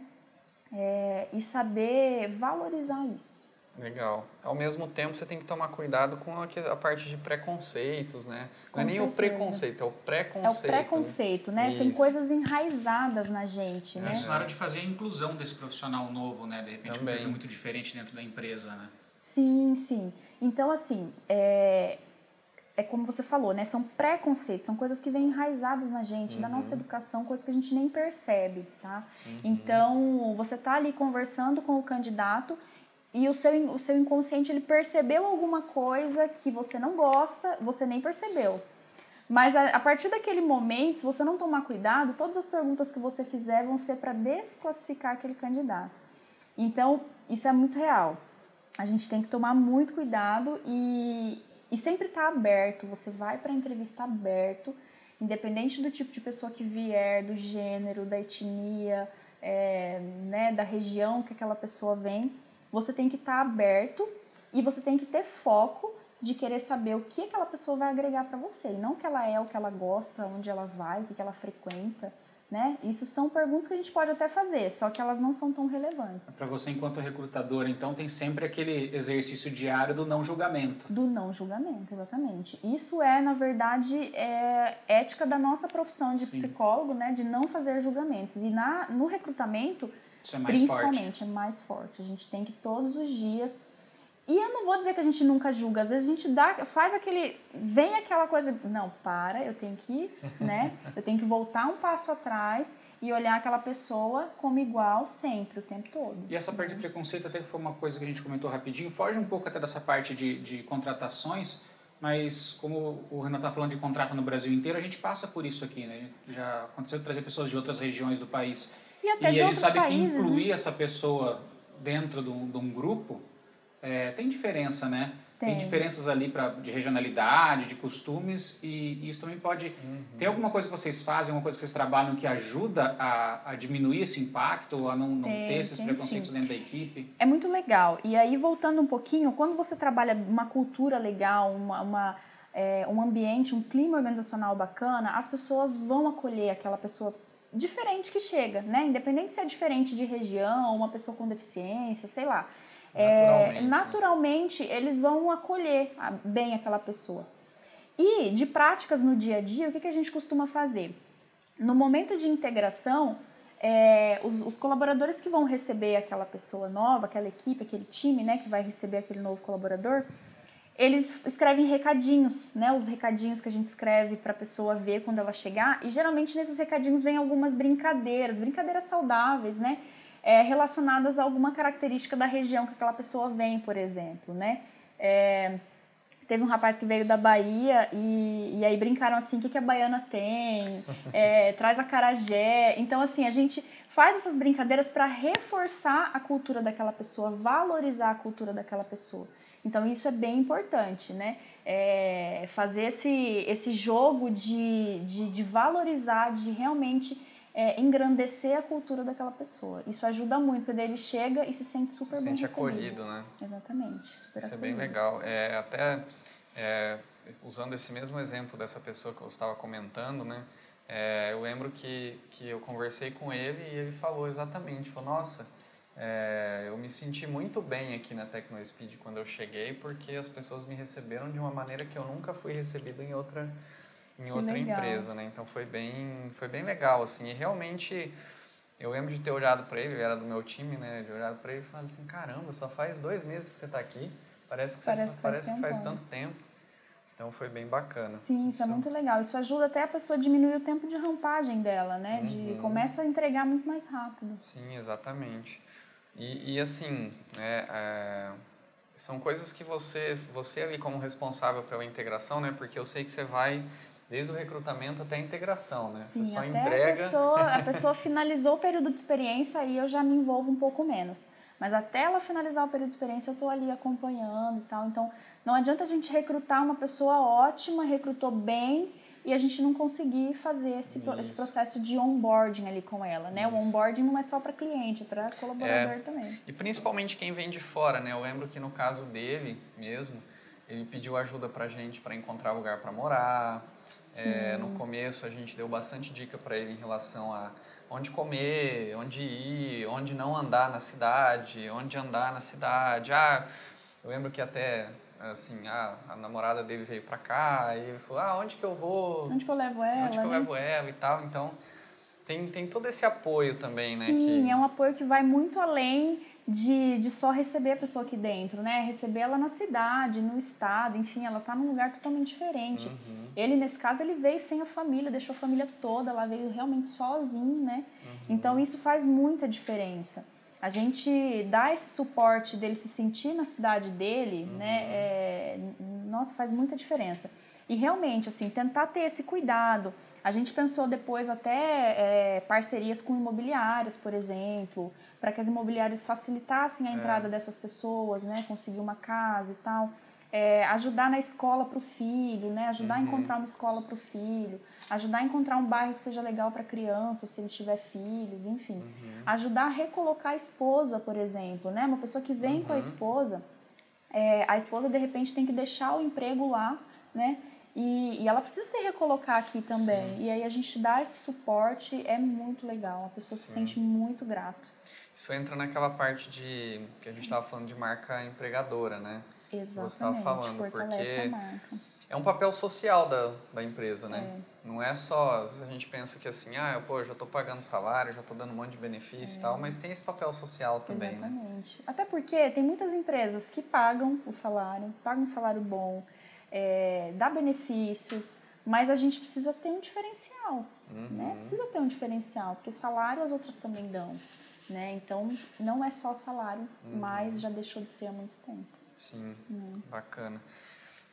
B: É, e saber valorizar isso.
A: Legal. Ao mesmo tempo, você tem que tomar cuidado com a, parte de preconceitos, né? Não
B: Com
A: é nem o
B: certeza.
A: preconceito, é o
B: É o
A: preconceito.
B: preconceito, né? Tem
A: Isso.
B: coisas enraizadas na gente, né?
C: Isso na hora de fazer a inclusão desse profissional novo, né? De repente um
A: Também.
C: perfil muito diferente dentro da empresa, né?
B: Sim, sim. Então, assim, é, é como você falou, né? São preconceitos, são coisas que vêm enraizadas na gente, na nossa educação, coisas que a gente nem percebe, tá? Então, você tá ali conversando com o candidato e o seu, o seu inconsciente, ele percebeu alguma coisa que você não gosta, você nem percebeu. Mas a, a partir daquele momento, se você não tomar cuidado, todas as perguntas que você fizer vão ser para desclassificar aquele candidato. Então, isso é muito real. A gente tem que tomar muito cuidado e, e sempre estar aberto. Você vai para a entrevista aberto, independente do tipo de pessoa que vier, do gênero, da etnia, é, né, da região que aquela pessoa vem. Você tem que estar aberto e você tem que ter foco de querer saber o que aquela pessoa vai agregar para você. E não o que ela é, o que ela gosta, onde ela vai, o que que ela frequenta. Né? Isso são perguntas que a gente pode até fazer, só que elas não são tão relevantes.
C: Para você, enquanto recrutador, então, tem sempre aquele exercício diário do não julgamento.
B: Do não julgamento, exatamente. Isso é, na verdade, é ética da nossa profissão de Sim. psicólogo, né? de não fazer julgamentos. E na, no recrutamento,
C: é
B: principalmente,
C: forte.
B: é mais forte. A gente tem que todos os dias e eu não vou dizer que a gente nunca julga, às vezes a gente dá, faz aquele, vem aquela coisa, não, para, eu tenho que, *laughs* né? Eu tenho que voltar um passo atrás e olhar aquela pessoa como igual sempre, o tempo todo.
C: E essa parte de preconceito até que foi uma coisa que a gente comentou rapidinho, foge um pouco até dessa parte de, de contratações, mas como o Renato está falando de contrato no Brasil inteiro, a gente passa por isso aqui, né? Já aconteceu de trazer pessoas de outras regiões do país.
B: E até
C: e
B: de
C: a gente sabe
B: países,
C: que incluir
B: né?
C: essa pessoa dentro de um, de um grupo é, tem diferença, né? Tem. tem. diferenças ali pra, de regionalidade, de costumes, e, isso também pode. Uhum. Tem alguma coisa que vocês fazem, alguma coisa que vocês trabalham que ajuda a, a diminuir esse impacto, a não, não tem, ter esses preconceitos sim. dentro da equipe?
B: É muito legal. E aí, voltando um pouquinho, quando você trabalha uma cultura legal, uma, uma é, um ambiente, um clima organizacional bacana, as pessoas vão acolher aquela pessoa diferente que chega, né? Independente se é diferente de região, uma pessoa com deficiência, sei lá.
A: Naturalmente,
B: é, naturalmente eles vão acolher bem aquela pessoa. E de práticas no dia a dia, o que, que a gente costuma fazer? No momento de integração, é, os, os, colaboradores que vão receber aquela pessoa nova, aquela equipe, aquele time né, que vai receber aquele novo colaborador, eles escrevem recadinhos, né? Os recadinhos que a gente escreve para a pessoa ver quando ela chegar. E geralmente nesses recadinhos vem algumas brincadeiras, brincadeiras saudáveis, né? é, relacionadas a alguma característica da região que aquela pessoa vem, por exemplo, né? É, teve um rapaz que veio da Bahia e, e aí brincaram assim, o que, que a baiana tem? É, *laughs* traz a carajé. Então, assim, a gente faz essas brincadeiras para reforçar a cultura daquela pessoa, valorizar a cultura daquela pessoa. Então, isso é bem importante, né? É, fazer esse, esse jogo de, de, de valorizar, de realmente é, engrandecer a cultura daquela pessoa. Isso ajuda muito, porque ele chega e se sente super
A: se
B: bem
A: sente
B: recebido.
A: acolhido, né?
B: Exatamente.
A: Isso acolhido. é bem legal. É, até é, usando esse mesmo exemplo dessa pessoa que você estava comentando, né? É, eu lembro que, que eu conversei com ele e ele falou exatamente, falou, nossa, é, eu me senti muito bem aqui na TecnoSpeed quando eu cheguei, porque as pessoas me receberam de uma maneira que eu nunca fui recebido em outra em outra legal. empresa, né? Então foi bem, foi bem legal, assim. E realmente eu lembro de ter olhado para ele, ele era do meu time, né? De olhado para ele e falado assim, caramba, só faz dois meses que você está aqui. Parece que,
B: parece
A: você,
B: que
A: parece
B: faz,
A: que faz tanto tempo. Então foi bem bacana.
B: Sim, isso, é isso, é muito legal. Isso ajuda até a pessoa a diminuir o tempo de rampagem dela, né? De uhum. começa a entregar muito mais rápido.
A: Sim, exatamente. E, e assim, né, é, são coisas que você, você ali como responsável pela integração, né? Porque eu sei que você vai Desde o recrutamento até a integração, né?
B: Sim,
A: Você só
B: até
A: entrega...
B: a pessoa, a *laughs* pessoa finalizou o período de experiência aí eu já me envolvo um pouco menos. Mas até ela finalizar o período de experiência eu estou ali acompanhando e tal. Então não adianta a gente recrutar uma pessoa ótima, recrutou bem e a gente não conseguir fazer esse, esse processo de onboarding ali com ela, né? Isso. O onboarding não é só para cliente, é para colaborador é, também.
A: E principalmente quem vem de fora, né? Eu lembro que no caso dele mesmo, ele pediu ajuda para gente para encontrar lugar para morar, é, no começo a gente deu bastante dica para ele em relação a onde comer, onde ir, onde não andar na cidade, onde andar na cidade. Ah, eu lembro que até assim, ah, a namorada dele veio para cá e ele falou: "Ah, onde que eu vou?
B: Onde que eu levo ela?"
A: Onde que eu
B: né?
A: levo ela e tal. Então, tem tem todo esse apoio também, né,
B: Sim,
A: que...
B: é um apoio que vai muito além de, de só receber a pessoa aqui dentro, né? Receber ela na cidade, no estado, enfim, ela está num lugar totalmente diferente. Uhum. Ele, nesse caso, ele veio sem a família, deixou a família toda, ela veio realmente sozinho, né? Uhum. Então, isso faz muita diferença. A gente dá esse suporte dele se sentir na cidade dele, uhum. né? É, nossa, faz muita diferença. E realmente, assim, tentar ter esse cuidado. A gente pensou depois até é, parcerias com imobiliários, por exemplo, para que as imobiliárias facilitassem a é. entrada é. dessas pessoas, né? Conseguir uma casa e tal. É, ajudar na escola para o filho, né? Ajudar uhum. a encontrar uma escola para o filho, ajudar a encontrar um bairro que seja legal para criança, se ele tiver filhos, enfim. Uhum. Ajudar a recolocar a esposa, por exemplo, né? Uma pessoa que vem uhum. com a uhum. esposa, é, a esposa de repente tem que deixar o emprego lá, né? E, e ela precisa se recolocar aqui também. Sim. E aí a gente dá esse suporte, é muito legal. A pessoa Sim. se sente muito grata.
A: Isso entra naquela parte de que a gente estava falando de marca empregadora, né?
B: Exatamente. Você estava falando, porque
A: é um papel social da, da empresa, né? É. Não é só, às vezes a gente pensa que assim, ah, eu, pô, já estou pagando salário, já estou dando um monte de benefício é. e tal, mas tem esse papel social também,
B: né? Exatamente. Né? Até porque tem muitas empresas que pagam o salário, pagam um salário bom, é, dá benefícios, mas a gente precisa ter um diferencial, uhum. né? Precisa ter um diferencial, porque salário as outras também dão, né? Então, não é só salário, uhum. mas já deixou de ser há muito tempo.
A: Sim, uhum. bacana.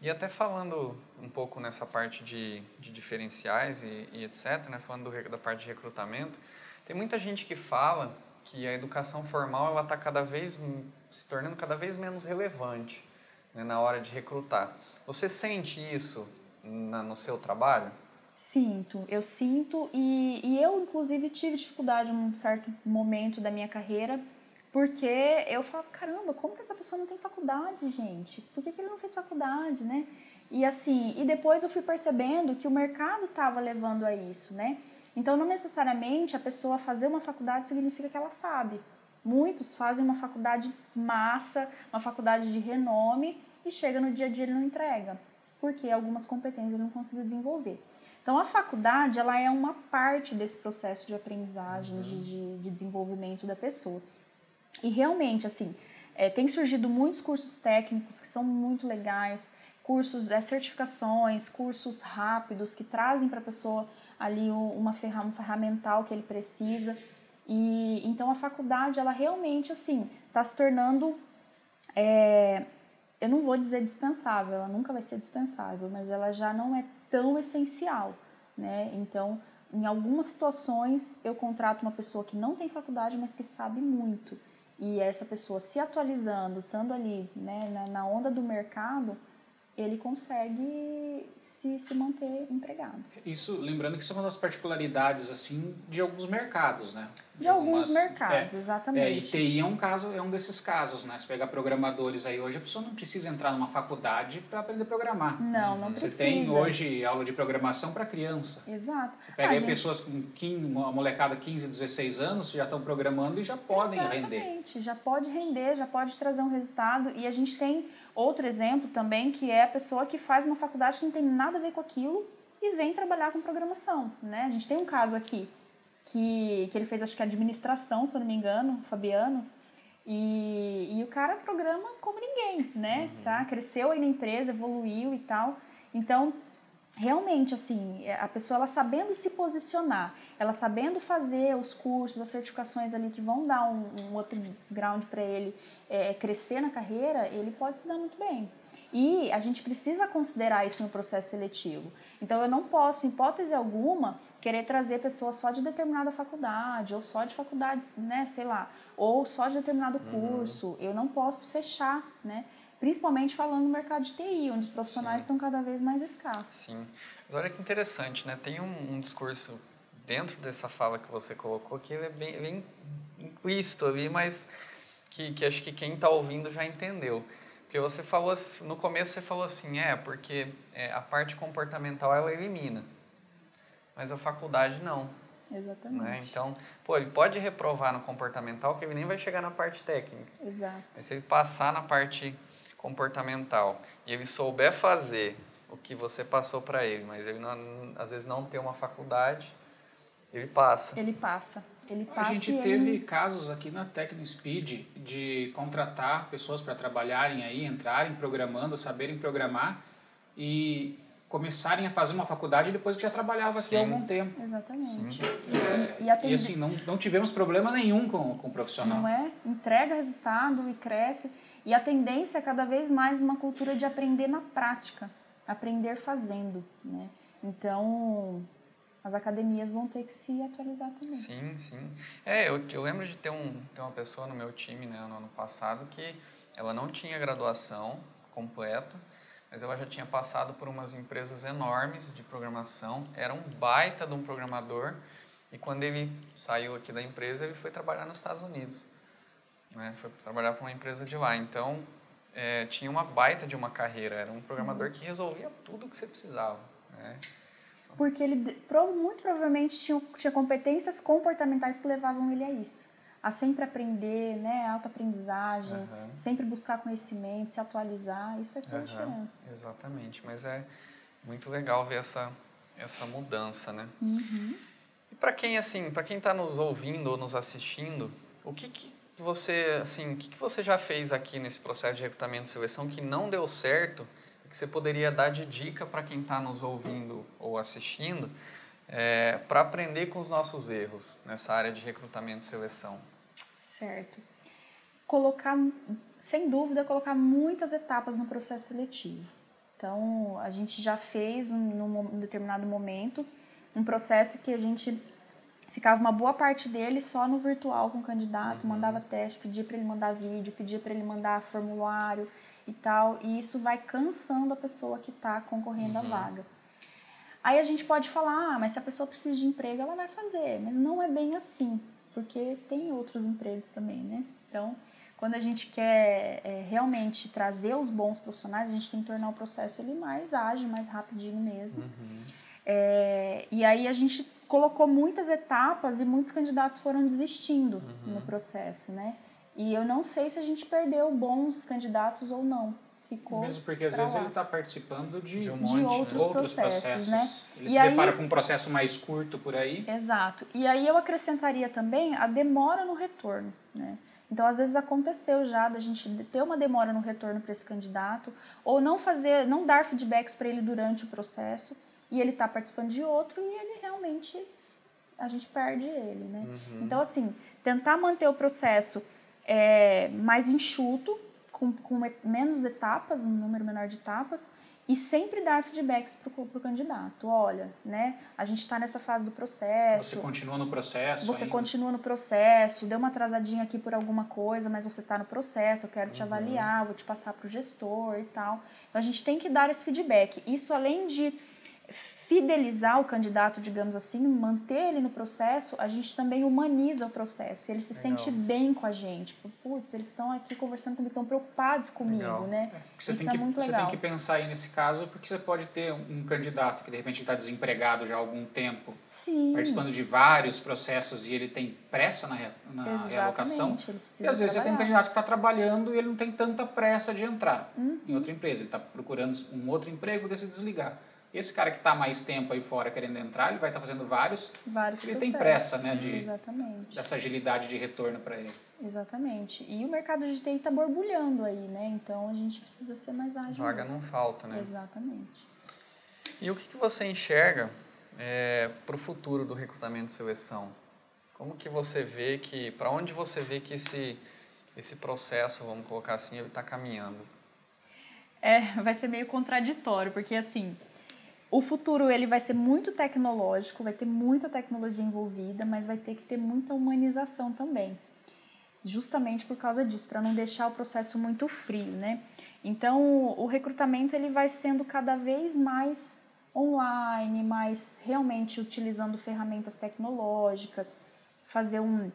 A: E até falando um pouco nessa parte de, de diferenciais e, e etc., né? falando do, da parte de recrutamento, tem muita gente que fala que a educação formal ela está cada vez se tornando cada vez menos relevante né, na hora de recrutar. Você sente isso na, no seu trabalho?
B: Sinto, eu sinto e, e eu inclusive tive dificuldade em um certo momento da minha carreira porque eu falo, caramba, como que essa pessoa não tem faculdade, gente? Por que, que ele não fez faculdade, né? E assim, e depois eu fui percebendo que o mercado estava levando a isso, né? Então, não necessariamente a pessoa fazer uma faculdade significa que ela sabe. Muitos fazem uma faculdade massa, uma faculdade de renome, e chega no dia a dia ele não entrega, porque algumas competências ele não conseguiu desenvolver. Então, a faculdade ela é uma parte desse processo de aprendizagem, uhum. de, de, de, desenvolvimento da pessoa. E realmente, assim, é, tem surgido muitos cursos técnicos que são muito legais, cursos, é, certificações, cursos rápidos que trazem para a pessoa ali uma ferramenta ferramental que ele precisa. E então a faculdade, ela realmente, assim, está se tornando é, eu não vou dizer dispensável, ela nunca vai ser dispensável, mas ela já não é tão essencial, né? Então, em algumas situações, eu contrato uma pessoa que não tem faculdade, mas que sabe muito. E essa pessoa se atualizando, estando ali né, na, na onda do mercado, ele consegue se, se manter empregado.
C: Isso, lembrando que isso é uma das particularidades assim de alguns mercados, né?
B: De, de alguns mercados, é, exatamente. É,
C: e TI é um caso, é um desses casos, né? Se pegar programadores aí hoje, a pessoa não precisa entrar numa faculdade para aprender a programar.
B: Não, não
C: Você
B: precisa.
C: Você tem hoje aula de programação para criança.
B: Exato.
C: Você pega ah, aí gente... pessoas com 15, uma molecada 15, 16 anos, já estão programando e já podem
B: exatamente.
C: render.
B: Exatamente, já pode render, já pode trazer um resultado e a gente tem Outro exemplo também que é a pessoa que faz uma faculdade que não tem nada a ver com aquilo e vem trabalhar com programação, né? A gente tem um caso aqui que, que ele fez, acho que administração, se eu não me engano, Fabiano, e, e o cara programa como ninguém, né? Uhum. Tá? Cresceu aí na empresa, evoluiu e tal. Então, realmente, assim, a pessoa ela sabendo se posicionar, ela sabendo fazer os cursos, as certificações ali que vão dar um, um upground para ele é, crescer na carreira, ele pode se dar muito bem. E a gente precisa considerar isso no processo seletivo. Então eu não posso, em hipótese alguma, querer trazer pessoas só de determinada faculdade, ou só de faculdades, né, sei lá, ou só de determinado uhum. curso. Uhum. Eu não posso fechar, né? Principalmente falando no mercado de TI, onde os profissionais Sim. estão cada vez mais escassos.
A: Sim. Mas olha que interessante, né? Tem um, um discurso dentro dessa fala que você colocou que ele é bem, bem implícito ali, mas que, que acho que quem está ouvindo já entendeu. Porque você falou, no começo você falou assim, é, porque é, a parte comportamental ela elimina, mas a faculdade não.
B: Exatamente. Né?
A: Então, pô, ele pode reprovar no comportamental que ele nem vai chegar na parte técnica.
B: Exato.
A: Mas se ele passar na parte comportamental e ele souber fazer o que você passou para ele, mas ele não, às vezes não tem uma faculdade, ele passa.
B: Ele passa. Ele passa
C: a gente teve ele... casos aqui na TecnoSpeed de contratar pessoas para trabalharem aí, entrarem programando, saberem programar e começarem a fazer uma faculdade e depois que já trabalhava Sim. aqui há algum tempo.
B: Exatamente.
C: É, e, e, e, assim, não, não tivemos problema nenhum com, com o profissional.
B: Não é? Entrega resultado e cresce. E a tendência é cada vez mais uma cultura de aprender na prática, aprender fazendo, né? Então, as academias vão ter que se atualizar também.
A: Sim, sim. É, eu, eu lembro de ter, um, ter uma pessoa no meu time né, no ano passado que ela não tinha graduação completa, mas ela já tinha passado por umas empresas enormes de programação, era um baita de um programador, e quando ele saiu aqui da empresa, ele foi trabalhar nos Estados Unidos. Né? Foi trabalhar para uma empresa de lá. Então, é, tinha uma baita de uma carreira, era um Sim. programador que resolvia tudo o que você precisava. Né?
B: Porque ele muito provavelmente tinha, tinha competências comportamentais que levavam ele a isso. A sempre aprender, né? Autoaprendizagem, uhum. sempre buscar conhecimento, se atualizar, isso faz toda uhum. a diferença.
A: Exatamente, mas é muito legal ver essa, essa mudança, né?
B: Uhum.
A: E para quem, assim, para quem está nos ouvindo ou nos assistindo, o que, que você, assim, o que, que você já fez aqui nesse processo de recrutamento e seleção que não deu certo que você poderia dar de dica para quem está nos ouvindo ou assistindo é, para aprender com os nossos erros nessa área de recrutamento e seleção?
B: Certo. Colocar, sem dúvida, colocar muitas etapas no processo seletivo. Então, a gente já fez, um, num determinado momento, um processo que a gente ficava uma boa parte dele só no virtual com o candidato, uhum. mandava teste, pedia para ele mandar vídeo, pedia para ele mandar formulário e tal, e isso vai cansando a pessoa que está concorrendo uhum. à vaga. Aí a gente pode falar, ah, mas se a pessoa precisa de emprego, ela vai fazer, mas não é bem assim, porque tem outros empregos também, né? Então, quando a gente quer é, realmente trazer os bons profissionais, a gente tem que tornar o processo ele mais ágil, mais rapidinho mesmo.
A: Uhum.
B: É, e aí a gente colocou muitas etapas e muitos candidatos foram desistindo uhum. no processo, né? E eu não sei se a gente perdeu bons candidatos ou não. Ficou
C: Mesmo porque às vezes lá. ele está participando de,
B: de,
C: um
B: monte, de outros, né? outros processos, processos, né?
C: Ele e se aí, depara com um processo mais curto por aí.
B: Exato. E aí eu acrescentaria também a demora no retorno, né? Então, às vezes aconteceu já da gente ter uma demora no retorno para esse candidato, ou não fazer, não dar feedbacks para ele durante o processo e ele está participando de outro e ele realmente a gente perde ele, né? Uhum. Então assim, tentar manter o processo é, mais enxuto, com, com menos etapas, um número menor de etapas e sempre dar feedbacks para o candidato. Olha, né? A gente está nessa fase do processo.
C: Você continua no processo.
B: Você
C: ainda.
B: continua no processo. Deu uma atrasadinha aqui por alguma coisa, mas você está no processo. Eu quero te uhum. avaliar, vou te passar para o gestor e tal. Então a gente tem que dar esse feedback. Isso além de fidelizar o candidato, digamos assim, manter ele no processo, a gente também humaniza o processo. Ele se Legal. sente bem com a gente. Putz, eles estão aqui conversando comigo, estão preocupados comigo,
C: Legal.
B: né?
C: É, Isso é que, muito legal. Você tem que pensar aí nesse caso, porque você pode ter um candidato que de repente está desempregado já há algum tempo,
B: Sim.
C: participando de vários processos e ele tem pressa na, na realocação. e às vezes trabalhar. você tem um candidato que está trabalhando e ele não tem tanta pressa de entrar
B: uhum.
C: em outra empresa. Ele está procurando um outro emprego, deixa desligar. Esse cara que está mais tempo aí fora querendo entrar, ele vai estar tá fazendo vários.
B: Vários
C: Ele
B: processos.
C: tem pressa, né? De,
B: Exatamente.
C: Dessa agilidade de retorno para ele.
B: Exatamente. E o mercado de TI está borbulhando aí, né? Então a gente precisa ser mais ágil.
A: Vaga mesmo. não falta, né?
B: Exatamente.
A: E o que, que você enxerga é, para o futuro do recrutamento e seleção? Como que você vê que, para onde você vê que esse, esse processo, vamos colocar assim, ele está caminhando?
B: É, *laughs* vai ser meio contraditório, porque assim, o futuro ele vai ser muito tecnológico, vai ter muita tecnologia envolvida, mas vai ter que ter muita humanização também. Justamente por causa disso, para não deixar o processo muito frio, né? Então, o recrutamento ele vai sendo cada vez mais online, mais realmente utilizando ferramentas tecnológicas, fazer um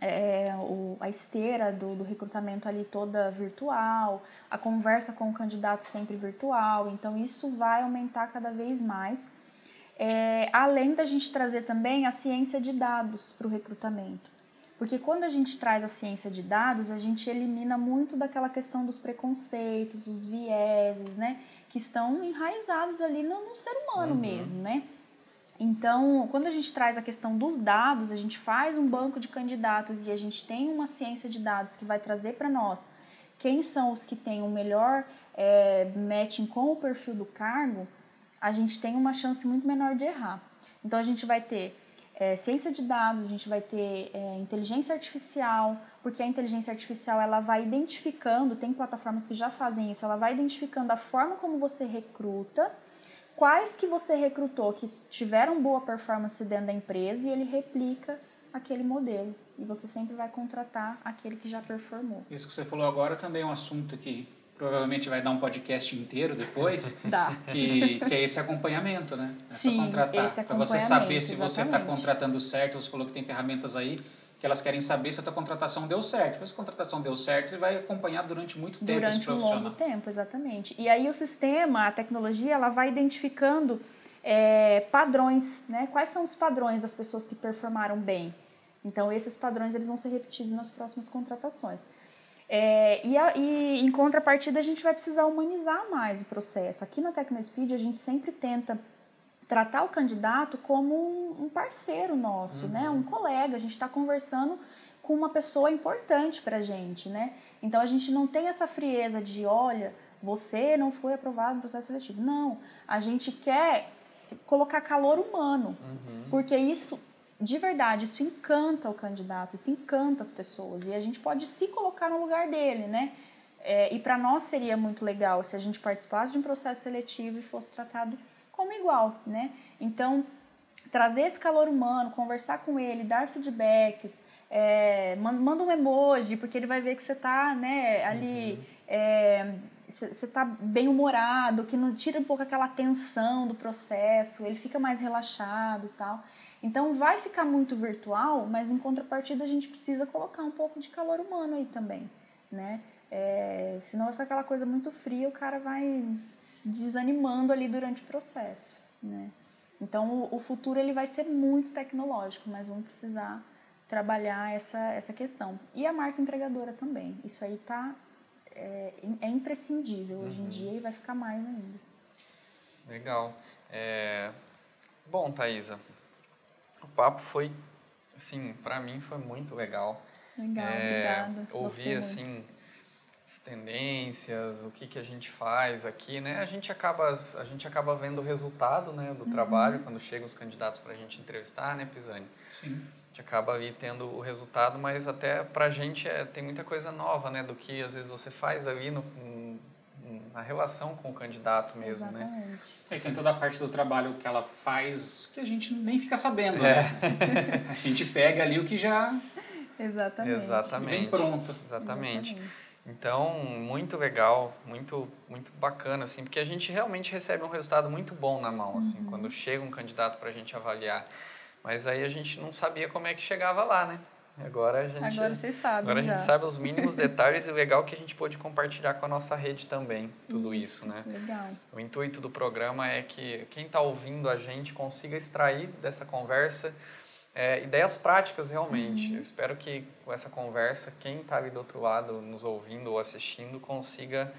B: é, o, a esteira do, do recrutamento ali toda virtual, a conversa com o candidato sempre virtual, então isso vai aumentar cada vez mais. É, além da gente trazer também a ciência de dados para o recrutamento. Porque quando a gente traz a ciência de dados, a gente elimina muito daquela questão dos preconceitos, dos vieses, né? Que estão enraizados ali no, no ser humano uhum. mesmo, né? Então, quando a gente traz a questão dos dados, a gente faz um banco de candidatos e a gente tem uma ciência de dados que vai trazer para nós quem são os que têm o melhor é, matching com o perfil do cargo, a gente tem uma chance muito menor de errar. Então, a gente vai ter é, ciência de dados, a gente vai ter é, inteligência artificial, porque a inteligência artificial ela vai identificando, tem plataformas que já fazem isso, ela vai identificando a forma como você recruta quais que você recrutou que tiveram boa performance dentro da empresa e ele replica aquele modelo. E você sempre vai contratar aquele que já performou.
C: Isso que você falou agora também é um assunto que provavelmente vai dar um podcast inteiro depois. *laughs*
B: Dá.
C: Que, que é esse acompanhamento, né?
B: É Sim,
C: contratar.
B: esse
C: Para você saber se você está contratando certo, você falou que tem ferramentas aí que elas querem saber se a tua contratação deu certo. Se a contratação deu certo, ele vai acompanhar durante muito tempo
B: durante
C: esse profissional.
B: Durante um longo tempo, exatamente. E aí o sistema, a tecnologia, ela vai identificando é, padrões, né? Quais são os padrões das pessoas que performaram bem? Então, esses padrões eles vão ser repetidos nas próximas contratações. É, e, a, e, em contrapartida, a gente vai precisar humanizar mais o processo. Aqui na TecnoSpeed, a gente sempre tenta tratar o candidato como um, parceiro nosso, uhum. né? um colega. A gente está conversando com uma pessoa importante para a gente. Né? Então, a gente não tem essa frieza de, olha, você não foi aprovado no processo seletivo. Não, a gente quer colocar calor humano, uhum. porque isso de verdade, isso encanta o candidato, isso encanta as pessoas e a gente pode se colocar no lugar dele, né? É, e para nós seria muito legal se a gente participasse de um processo seletivo e fosse tratado como igual, né? Então, trazer esse calor humano, conversar com ele, dar feedbacks, é, manda um emoji, porque ele vai ver que você está né, ali, você uhum. é, está bem humorado, que não tira um pouco aquela tensão do processo, ele fica mais relaxado e tal. Então vai ficar muito virtual, mas em contrapartida a gente precisa colocar um pouco de calor humano aí também, né? É, senão vai ficar aquela coisa muito fria, o cara vai desanimando ali durante o processo, né? Então o, futuro ele vai ser muito tecnológico, mas vamos precisar trabalhar essa, essa questão. E a marca empregadora também. Isso aí tá é, é imprescindível hoje em uhum. dia e vai ficar mais ainda.
A: Legal. É... Bom, Thaisa, o papo foi, assim, para mim foi muito legal.
B: Legal, é, obrigada.
A: Ouvir, assim, as tendências, o que, que a gente faz aqui, né? A gente acaba, a gente acaba vendo o resultado, né, do uhum. trabalho quando chegam os candidatos para a gente entrevistar, né, Pisani?
C: Sim.
A: A gente acaba ali tendo o resultado, mas até para a gente é, tem muita coisa nova, né, do que às vezes você faz ali no, na relação com o candidato mesmo, né?
B: Exatamente. né?
C: É, tem toda a parte do trabalho que ela faz que a gente nem fica sabendo, é. né? a gente pega ali o que já...
B: Exatamente.
A: Exatamente.
C: Vem pronto.
A: Exatamente. Exatamente. Então, muito legal, muito muito bacana, assim, porque a gente realmente recebe um resultado muito bom na mão, assim, uhum. quando chega um candidato para a gente avaliar. Mas aí a gente não sabia como é que chegava lá, né? Agora a gente.
B: Agora vocês sabem.
A: Agora já. a gente sabe os mínimos detalhes e legal que a gente pôde compartilhar com a nossa rede também, tudo isso, isso né?
B: Legal.
A: O intuito do programa é que quem está ouvindo a gente consiga extrair dessa conversa é, ideias práticas realmente. Uhum. Espero que com essa conversa, quem está ali do outro lado nos ouvindo ou assistindo consiga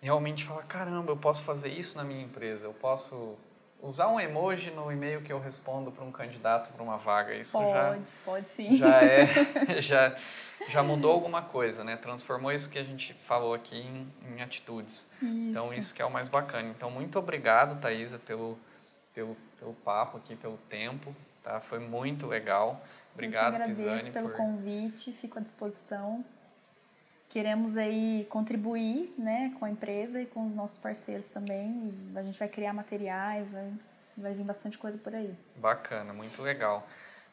A: realmente falar: caramba, eu posso fazer isso na minha empresa, eu posso usar um emoji no e-mail que eu respondo para um candidato para uma vaga, isso
B: pode,
A: já
B: pode sim.
A: já é *laughs* já já mudou alguma coisa, né? Transformou isso que a gente falou aqui em, em atitudes.
B: Isso.
A: Então isso que é o mais bacana. Então muito obrigado, Thaisa, pelo pelo pelo papo aqui, pelo tempo, tá? Foi muito legal. Obrigado,
B: Eu agradeço
A: Pisani,
B: pelo
A: por...
B: convite, fico à disposição. Queremos aí contribuir né, com a empresa e com os nossos parceiros também. A gente vai criar materiais, vai, vai vir bastante coisa por aí.
A: Bacana, muito legal.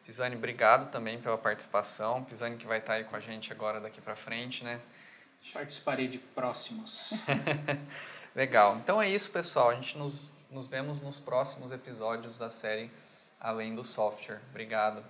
A: Pisani, obrigado também pela participação. Pisani que vai estar aí com a gente agora daqui para frente, né?
C: Participarei de próximos. *laughs*
A: legal. Então é isso, pessoal. A gente nos, nos vemos nos próximos episódios da série Além do Software. Obrigado.